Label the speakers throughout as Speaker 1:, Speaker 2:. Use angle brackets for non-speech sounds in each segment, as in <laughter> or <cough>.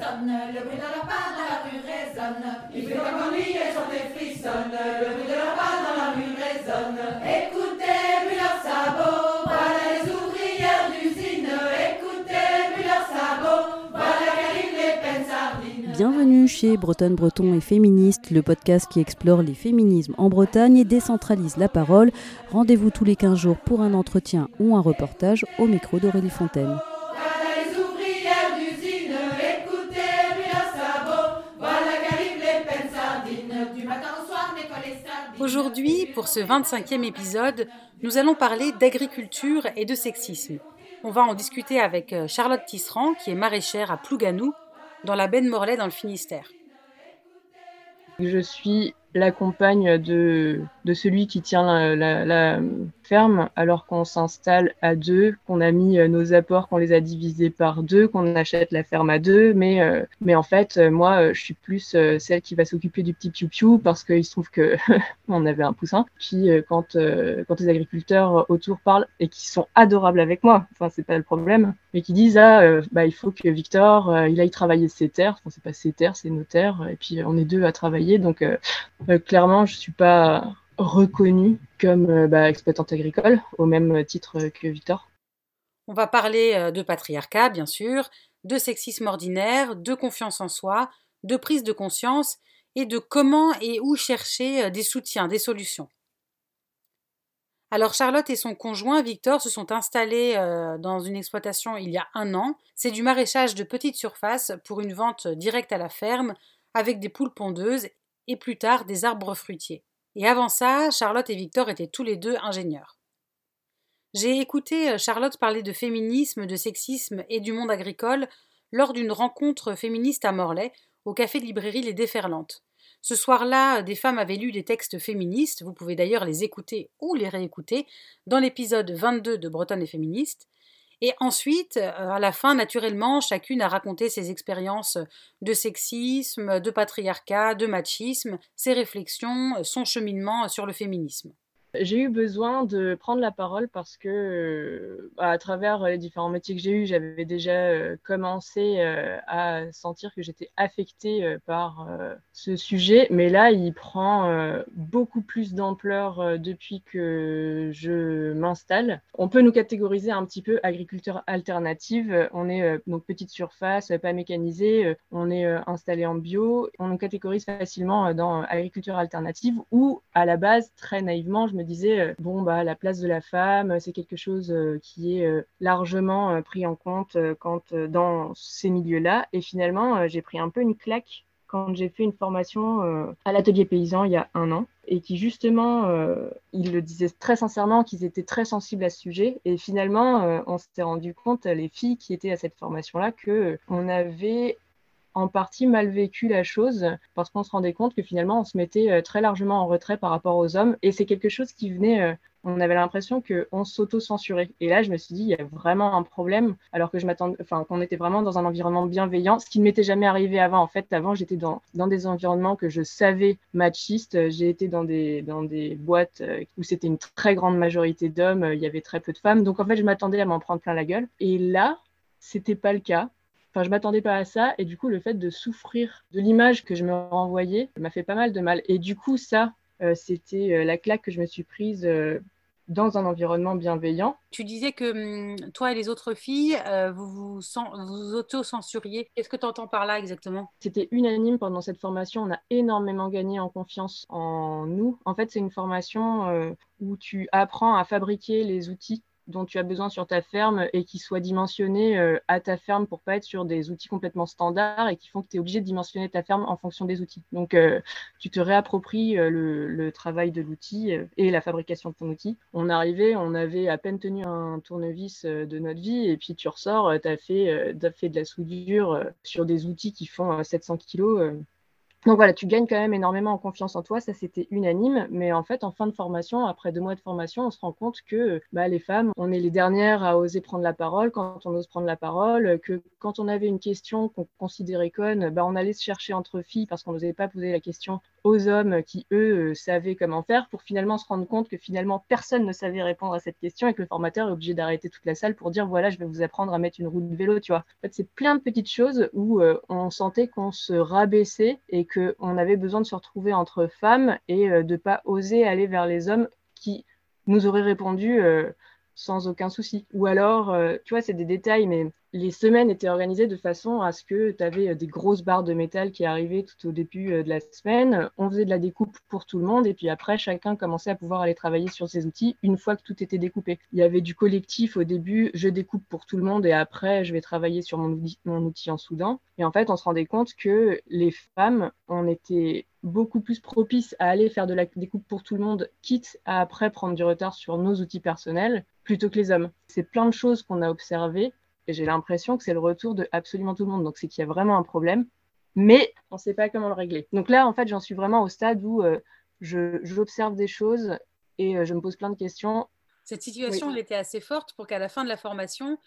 Speaker 1: le bruit de leur pas dans la rue résonne. Il fait comme ennui et des frissonne, le bruit de leur pas dans la rue résonne. Écoutez, puis leurs sabots, voilà les ouvrières d'usine. Écoutez, puis leurs sabots, voilà qu'arrivent les peines sardines.
Speaker 2: Bienvenue chez Bretonne Breton et Féministe, le podcast qui explore les féminismes en Bretagne et décentralise la parole. Rendez-vous tous les 15 jours pour un entretien ou un reportage au micro d'Aurélie Fontaine.
Speaker 3: Aujourd'hui, pour ce 25e épisode, nous allons parler d'agriculture et de sexisme. On va en discuter avec euh, Charlotte Tisserand, qui est maraîchère à Plouganou, dans la baie de Morlaix dans le Finistère.
Speaker 4: Je suis la compagne de, de celui qui tient la, la- la ferme alors qu'on s'installe à deux, qu'on a mis euh, nos apports, qu'on les a divisés par deux, qu'on achète la ferme à deux. Mais, euh, mais en fait, euh, moi, euh, je suis plus celle qui va s'occuper du petit piou-piou parce qu'il se trouve que <laughs> on avait un poussin. Puis quand, euh, quand les agriculteurs autour parlent et qui sont adorables avec moi, enfin, c'est pas le problème, mais qui disent ah, bah, il faut que Victor, il aille travailler ses terres. Enfin, c'est pas ses terres, c'est nos terres. Et puis on est deux à travailler. Donc clairement, je suis pas reconnue comme euh, bah, exploitante agricole au même titre que Victor.
Speaker 3: On va parler euh, de patriarcat, bien sûr, de sexisme ordinaire, de confiance en soi, de prise de conscience et de comment et où chercher euh, des soutiens, des solutions. Alors Charlotte et son conjoint Victor se sont installés euh, dans une exploitation il y a un an. C'est du maraîchage de petite surface pour une vente directe à la ferme avec des poules pondeuses et plus tard des arbres fruitiers. Et avant ça, Charlotte et Victor étaient tous les deux ingénieurs. J'ai écouté euh, Charlotte parler de féminisme, de sexisme et du monde agricole lors d'une rencontre féministe à Morlaix, au café de librairie Les Déferlantes. Ce soir-là, des femmes avaient lu des textes féministes, vous pouvez d'ailleurs les écouter ou les réécouter, dans l'épisode 22 de Bretonne et féministe. Et ensuite, euh, à la fin, naturellement, chacune a raconté ses expériences de sexisme, de patriarcat, de machisme, ses réflexions, son cheminement sur le féminisme.
Speaker 4: J'ai eu besoin de prendre la parole parce que, euh, à travers les différents métiers que j'ai eus, j'avais déjà euh, commencé euh, à sentir que j'étais affectée euh, par euh, ce sujet. Mais là, il prend euh, beaucoup plus d'ampleur euh, depuis que je m'installe. On peut nous catégoriser un petit peu agriculture alternative. On est euh, donc petite surface, pas mécanisée. euh, On est euh, installé en bio. On nous catégorise facilement euh, dans euh, agriculture alternative où, à la base, très naïvement, je me euh, bon, bah, la place de la femme, c'est quelque chose euh, qui est euh, largement pris en compte quand, dans ces milieux-là. Et finalement, j'ai pris un peu une claque quand j'ai fait une formation à l'atelier paysan il y a un an et qui justement, ils le disaient très sincèrement qu'ils étaient très sensibles à ce sujet. Et finalement, on s'est rendu compte, les filles qui étaient à cette formation-là, que on avait en partie mal vécu la chose parce qu'on se rendait compte que finalement on se mettait euh, très largement en retrait par rapport aux hommes et c'est quelque chose qui venait euh, on avait l'impression qu'on s'auto-censurait. Et là, je me suis dit, il y a vraiment un problème, alors que je m'attendais, enfin, qu'on était vraiment dans un environnement bienveillant, ce qui ne m'était jamais arrivé avant. En fait, avant, j'étais dans, dans des environnements que je savais machistes. J'ai été dans des, dans des boîtes euh, où c'était une très grande majorité d'hommes, il y avait très peu de femmes. Donc, en fait, je m'attendais à m'en prendre plein la gueule. Et là, c'était pas le cas. Enfin, je m'attendais pas à ça. Et du coup, le fait de souffrir de l'image que je me renvoyais m'a fait pas mal de mal. Et du coup, ça, euh, c'était euh, la claque que je me suis prise euh, dans un environnement bienveillant.
Speaker 3: Tu disais que hum, toi et les autres filles, euh, vous vous, vous auto-censuriez. Qu'est-ce que tu entends par là exactement?
Speaker 4: C'était unanime pendant cette formation. On a énormément gagné en confiance en nous. En fait, c'est une formation où tu apprends à fabriquer les outils dont tu as besoin sur ta ferme et qui soient dimensionnés euh, à ta ferme pour pas être sur des outils complètement standards et qui font que tu es obligé de dimensionner ta ferme en fonction des outils. Donc, euh, tu te réappropries euh, le, travail de l'outil et la fabrication de ton outil. On arrivait, on avait à peine tenu un tournevis de notre vie et puis tu ressors, tu as fait, de la soudure sur des outils qui font euh, 700 kilos. Donc voilà, tu gagnes quand même énormément en confiance en toi, ça c'était unanime, mais en fait en fin de formation, après deux mois de formation, on se rend compte que bah, les femmes, on est les dernières à oser prendre la parole quand on ose prendre la parole, que quand on avait une question qu'on considérait conne, bah, on allait se chercher entre filles parce qu'on n'osait pas poser la question aux hommes qui, eux, savaient comment faire pour finalement se rendre compte que finalement personne ne savait répondre à cette question et que le formateur est obligé d'arrêter toute la salle pour dire voilà, je vais vous apprendre à mettre une roue de vélo, tu vois. En c'est plein de petites choses où on sentait qu'on se rabaissait et qu'on avait besoin de se retrouver entre femmes et de ne pas oser aller vers les hommes qui nous auraient répondu sans aucun souci. Ou alors, euh, tu vois, c'est des détails, mais les semaines étaient organisées de façon à ce que tu avais euh, des grosses barres de métal qui arrivaient tout au début euh, de la semaine. On faisait de la découpe pour tout le monde et puis après, chacun commençait à pouvoir aller travailler sur ses outils une fois que tout était découpé. Il y avait du collectif au début, je découpe pour tout le monde et après, je vais travailler sur mon outil, mon outil en soudan. Et en fait, on se rendait compte que les femmes, on était beaucoup plus propices à aller faire de la découpe pour tout le monde, quitte à après prendre du retard sur nos outils personnels plutôt que les hommes. C'est plein de choses qu'on a observées et j'ai l'impression que c'est le retour de absolument tout le monde. Donc c'est qu'il y a vraiment un problème, mais on ne sait pas comment le régler. Donc là, en fait, j'en suis vraiment au stade où euh, j'observe des choses et euh, je me pose plein de questions.
Speaker 3: Cette situation, elle était assez forte pour qu'à la fin de la formation,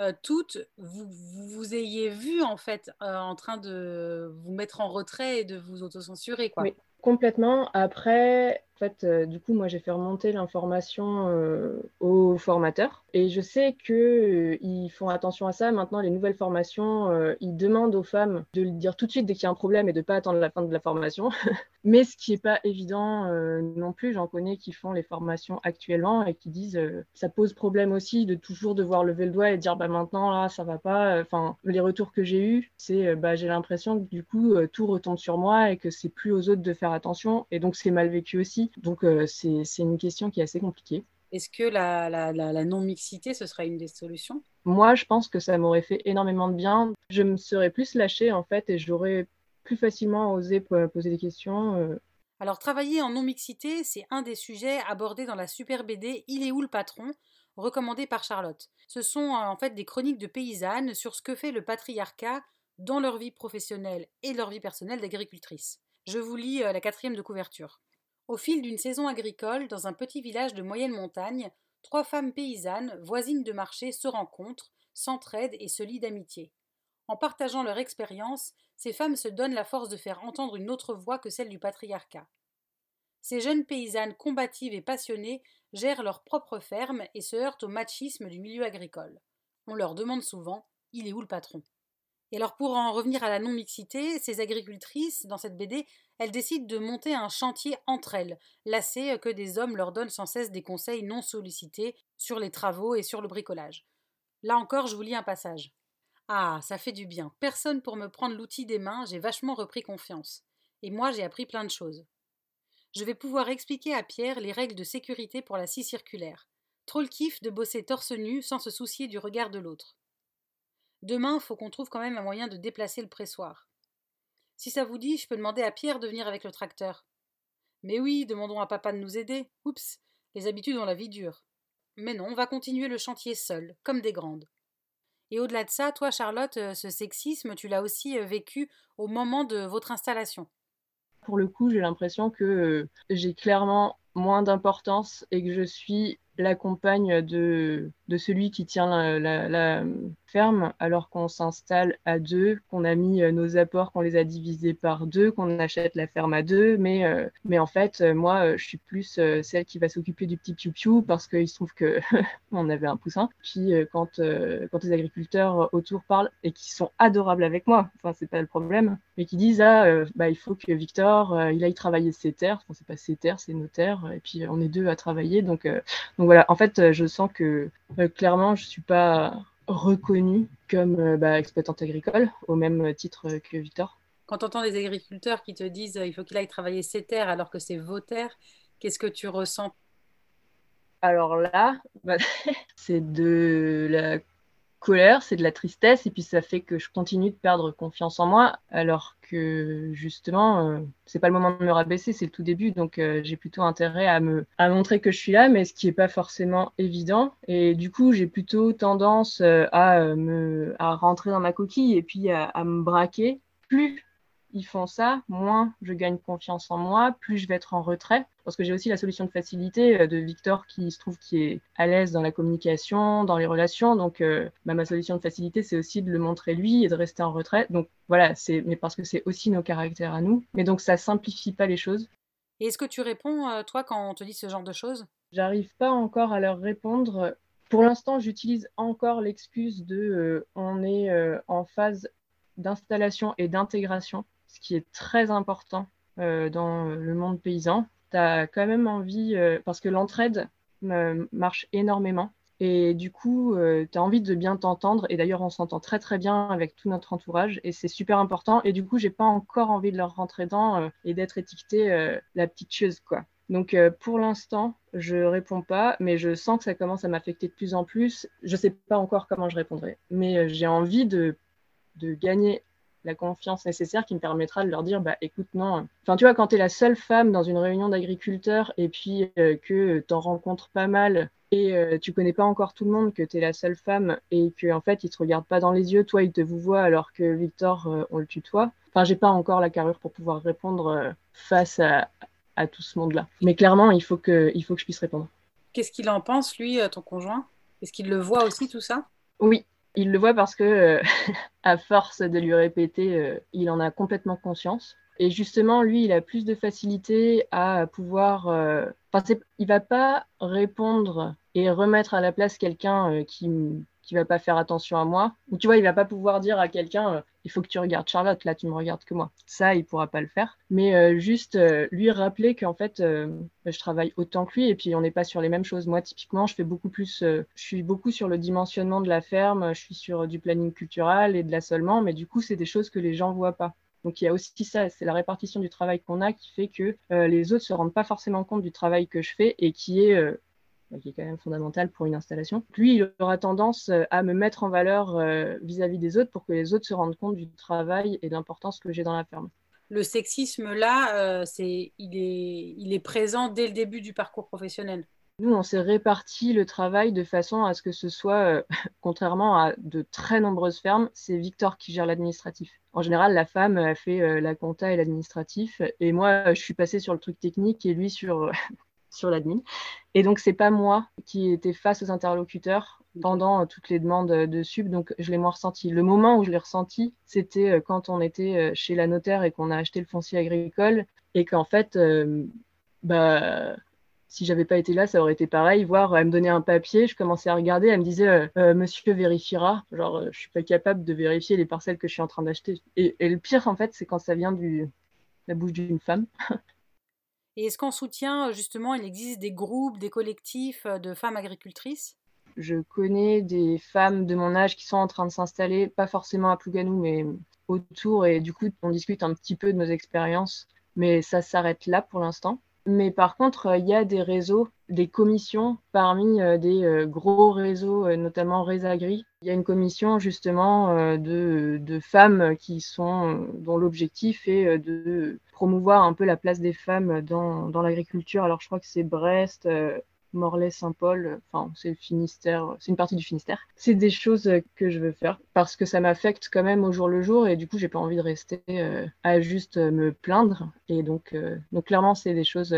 Speaker 3: euh, toutes, vous, vous, ayez vu en fait en train de vous mettre en retrait et de vous autocensurer. Quoi.
Speaker 4: Oui, complètement. Après, en fait, euh, du coup, moi, j'ai fait remonter l'information euh, aux formateurs. Et je sais qu'ils euh, font attention à ça. Maintenant, les nouvelles formations, ils demandent aux femmes de le dire tout de suite dès qu'il y a un problème et de ne pas attendre la fin de la formation. <laughs> Mais ce qui n'est pas évident non plus, j'en connais qui font les formations actuellement et qui disent ça pose problème aussi de toujours devoir lever le doigt et dire bah, maintenant, là, ça va pas. Enfin, les retours que j'ai eus, c'est bah, j'ai l'impression que du coup, tout retombe sur moi et que c'est plus aux autres de faire attention. Et donc, c'est mal vécu aussi. Donc, euh, c'est une question qui est assez compliquée.
Speaker 3: Est-ce que la, non-mixité, ce serait une des solutions?
Speaker 4: Moi, je pense que ça m'aurait fait énormément de bien. Je me serais plus lâchée, en fait, et j'aurais plus facilement osé poser des questions. Euh.
Speaker 3: Alors, travailler en non-mixité, c'est un des sujets abordés dans la super BD Il est où le patron? recommandée par Charlotte. Ce sont euh, en fait des chroniques de paysannes sur ce que fait le patriarcat dans leur vie professionnelle et leur vie personnelle d'agricultrice. Je vous lis la quatrième de couverture. Au fil d'une saison agricole, dans un petit village de moyenne montagne, trois femmes paysannes, voisines de marché, se rencontrent, s'entraident et se lient d'amitié. En partageant leur expérience, ces femmes se donnent la force de faire entendre une autre voix que celle du patriarcat. Ces jeunes paysannes combatives et passionnées gèrent leur propre ferme et se heurtent au machisme du milieu agricole. On leur demande souvent Il est où le patron? Et alors, pour en revenir à la non-mixité, ces agricultrices, dans cette BD, elles décident de monter un chantier entre elles, lassées que des hommes leur donnent sans cesse des conseils non sollicités sur les travaux et sur le bricolage. Là encore, je vous lis un passage. Ah, ça fait du bien. Personne pour me prendre l'outil des mains, j'ai vachement repris confiance. Et moi, j'ai appris plein de choses. Je vais pouvoir expliquer à Pierre les règles de sécurité pour la scie circulaire. Trop le kiff de bosser torse nu sans se soucier du regard de l'autre. Demain, faut qu'on trouve quand même un moyen de déplacer le pressoir. Si ça vous dit, je peux demander à Pierre de venir avec le tracteur. Mais oui, demandons à papa de nous aider. Oups, les habitudes ont la vie dure. Mais non, on va continuer le chantier seul, comme des grandes. Et au-delà de ça, toi, Charlotte, euh, ce sexisme, tu l'as aussi euh, vécu au moment de votre installation.
Speaker 4: Pour le coup, j'ai l'impression que euh, j'ai clairement moins d'importance et que je suis la compagne de celui qui tient la, ferme alors qu'on s'installe à deux, qu'on a mis euh, nos apports, qu'on les a divisés par deux, qu'on achète la ferme à deux. Mais, euh, mais en fait, euh, moi, je suis plus celle qui va s'occuper du petit piou-piou parce qu'il se trouve que <laughs> on avait un poussin. Puis quand, quand les agriculteurs autour parlent et qui sont adorables avec moi, enfin, c'est pas le problème, mais qui disent ah, bah, il faut que Victor, il aille travailler ses terres. Enfin, c'est pas ses terres, c'est nos terres. Et puis on est deux à travailler. Donc, donc voilà, en fait, je sens que clairement, je suis pas reconnue comme euh, bah, exploitante agricole au même titre que Victor.
Speaker 3: Quand tu entends des agriculteurs qui te disent il faut qu'il aille travailler ses terres alors que c'est vos terres, qu'est-ce que tu ressens?
Speaker 4: Alors là, bah, <laughs> c'est de la colère, c'est de la tristesse, et puis ça fait que je continue de perdre confiance en moi, alors que justement, euh, c'est pas le moment de me rabaisser, c'est le tout début, donc euh, j'ai plutôt intérêt à me à montrer que je suis là, mais ce qui est pas forcément évident. Et du coup, j'ai plutôt tendance euh, à me à rentrer dans ma coquille et puis à, à me braquer. Plus ils font ça, moins je gagne confiance en moi, plus je vais être en retrait. Parce que j'ai aussi la solution de facilité euh, de Victor qui se trouve qui est à l'aise dans la communication, dans les relations. Donc, euh, bah, ma solution de facilité, c'est aussi de le montrer lui et de rester en retrait. Donc, voilà, c'est, mais parce que c'est aussi nos caractères à nous. Mais donc, ça simplifie pas les choses.
Speaker 3: Et est-ce que tu réponds, euh, toi, quand on te dit ce genre de choses?
Speaker 4: J'arrive pas encore à leur répondre. Pour l'instant, j'utilise encore l'excuse de on est en phase d'installation et d'intégration, ce qui est très important dans le monde paysan tu as quand même envie, euh, parce que l'entraide marche énormément. Et du coup, euh, tu as envie de bien t'entendre. Et d'ailleurs, on s'entend très très bien avec tout notre entourage. Et c'est super important. Et du coup, j'ai pas encore envie de leur rentrer dedans euh, et d'être étiquetée la petite chose, quoi. Donc pour l'instant, je réponds pas, mais je sens que ça commence à m'affecter de plus en plus. Je sais pas encore comment je répondrai, mais j'ai envie de, de gagner la confiance nécessaire qui me permettra de leur dire bah écoute non. Enfin tu vois quand tu es la seule femme dans une réunion d'agriculteurs et puis euh, que tu en rencontres pas mal et euh, tu connais pas encore tout le monde que tu es la seule femme et que en fait ils te regardent pas dans les yeux toi ils te vous voient alors que Victor euh, on le tutoie. Enfin j'ai pas encore la carrure pour pouvoir répondre face à, à, tout ce monde là mais clairement il faut que il faut que je puisse répondre.
Speaker 3: Qu'est-ce qu'il en pense lui ton conjoint? Est-ce qu'il le voit aussi tout ça?
Speaker 4: Oui il le voit parce que, euh, <laughs> à force de lui répéter, euh, il en a complètement conscience. Et justement, lui, il a plus de facilité à pouvoir. Euh, il va pas répondre et remettre à la place quelqu'un qui qui va pas faire attention à moi. Ou tu vois, il va pas pouvoir dire à quelqu'un euh, il faut que tu regardes Charlotte, là tu me regardes que moi. Ça, il pourra pas le faire. Mais euh, juste euh, lui rappeler qu'en fait, bah, je travaille autant que lui et puis on n'est pas sur les mêmes choses. Moi, typiquement, je fais beaucoup plus, je suis beaucoup sur le dimensionnement de la ferme, je suis sur du planning culturel et de l'assolement, mais du coup, c'est des choses que les gens voient pas. Donc il y a aussi ça, c'est la répartition du travail qu'on a qui fait que les autres se rendent pas forcément compte du travail que je fais et qui est qui est quand même fondamental pour une installation. Lui, il aura tendance euh, à me mettre en valeur euh, vis-à-vis des autres pour que les autres se rendent compte du travail et de l'importance que j'ai dans la ferme.
Speaker 3: Le sexisme, là, euh, c'est, il, est, il est présent dès le début du parcours professionnel.
Speaker 4: Nous, on s'est réparti le travail de façon à ce que ce soit, <laughs> contrairement à de très nombreuses fermes, c'est Victor qui gère l'administratif. En général, la femme a fait la compta et l'administratif, et moi, je suis passée sur le truc technique et lui sur sur l'admin. Et donc, c'est pas moi qui étais face aux interlocuteurs pendant euh, toutes les demandes de sub, donc je l'ai moins ressenti. Le moment où je l'ai ressenti, c'était euh, quand on était euh, chez la notaire et qu'on a acheté le foncier agricole et qu'en fait, bah, si j'avais pas été là, ça aurait été pareil. Voir, elle me donnait un papier, je commençais à regarder, elle me disait Monsieur vérifiera. Genre, je suis pas capable de vérifier les parcelles que je suis en train d'acheter. Et, et, le pire, en fait, c'est quand ça vient du la bouche d'une femme. <laughs>
Speaker 3: Et est-ce qu'en soutien, justement, il existe des groupes, des collectifs euh, de femmes agricultrices?
Speaker 4: Je connais des femmes de mon âge qui sont en train de s'installer, pas forcément à Plouganou, mais autour. Et du coup, on discute un petit peu de nos expériences. Mais ça s'arrête là pour l'instant. Mais par contre, il y a des réseaux, des commissions parmi euh, des euh, gros réseaux, notamment Résagri. Il y a une commission justement de, femmes qui sont, dont l'objectif est de promouvoir un peu la place des femmes dans, dans l'agriculture. Alors je crois que c'est Brest, euh, Morlaix, Saint-Paul, enfin c'est le Finistère, c'est une partie du Finistère. C'est des choses que je veux faire parce que ça m'affecte quand même au jour le jour et du coup j'ai pas envie de rester euh, à juste me plaindre et donc, euh, donc clairement c'est des choses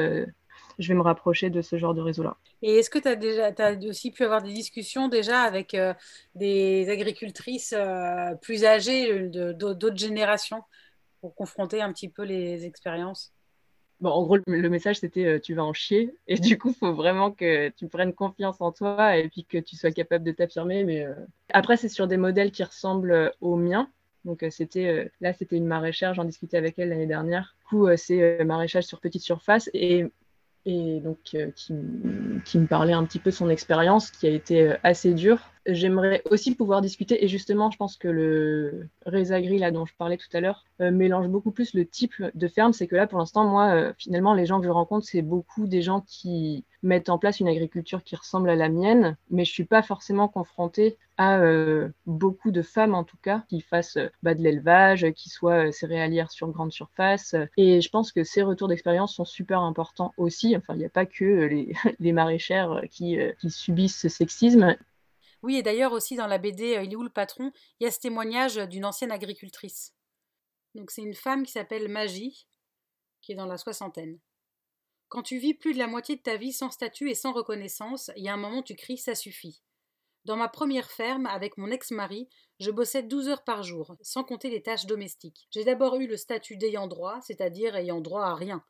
Speaker 4: je vais me rapprocher de ce genre de réseau-là.
Speaker 3: Et est-ce que tu as, déjà, as aussi pu avoir des discussions déjà avec des agricultrices plus âgées d'autres générations pour confronter un petit peu les expériences?
Speaker 4: Bon, en gros, le message, c'était euh, tu vas en chier. Et du coup, il faut vraiment que tu prennes confiance en toi et puis que tu sois capable de t'affirmer. Mais euh, après, c'est sur des modèles qui ressemblent euh, aux miens. Donc, c'était là, c'était une maraîchère. J'en discutais avec elle l'année dernière. Du coup, c'est maraîchage sur petite surface. Et et donc qui, qui, me parlait un petit peu de son expérience qui a été assez dure J'aimerais aussi pouvoir discuter, et justement, je pense que le Résagri, là, dont je parlais tout à l'heure, euh, mélange beaucoup plus le type de ferme. C'est que là, pour l'instant, moi, euh, finalement, les gens que je rencontre, c'est beaucoup des gens qui mettent en place une agriculture qui ressemble à la mienne, mais je suis pas forcément confrontée à euh, beaucoup de femmes, en tout cas, qui fassent bah, de l'élevage, qui soient céréalières sur grande surface. Et je pense que ces retours d'expérience sont super importants aussi. Enfin, il n'y a pas que les, <laughs> les maraîchères qui subissent ce sexisme.
Speaker 3: Oui, et d'ailleurs aussi dans la BD euh, Il est où le patron Il y a ce témoignage d'une ancienne agricultrice. Donc c'est une femme qui s'appelle Magie, qui est dans la soixantaine. Quand tu vis plus de la moitié de ta vie sans statut et sans reconnaissance, il y a un moment tu cries ça suffit. Dans ma première ferme, avec mon ex-mari, je bossais 12 heures par jour, sans compter les tâches domestiques. J'ai d'abord eu le statut d'ayant droit, c'est-à-dire ayant droit à rien.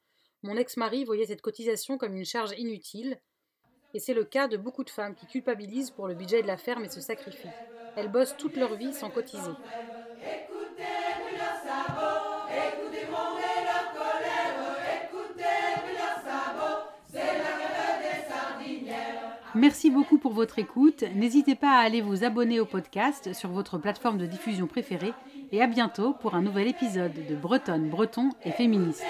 Speaker 3: Mon ex-mari voyait cette cotisation comme une charge inutile, et c'est le cas de beaucoup de femmes qui culpabilisent pour le budget de la ferme et se sacrifient. Elles bossent toute leur vie sans cotiser. Merci beaucoup pour votre écoute. N'hésitez pas à aller vous abonner au podcast sur votre plateforme de diffusion préférée et à bientôt pour un nouvel épisode de Bretonne, Breton et Féministe.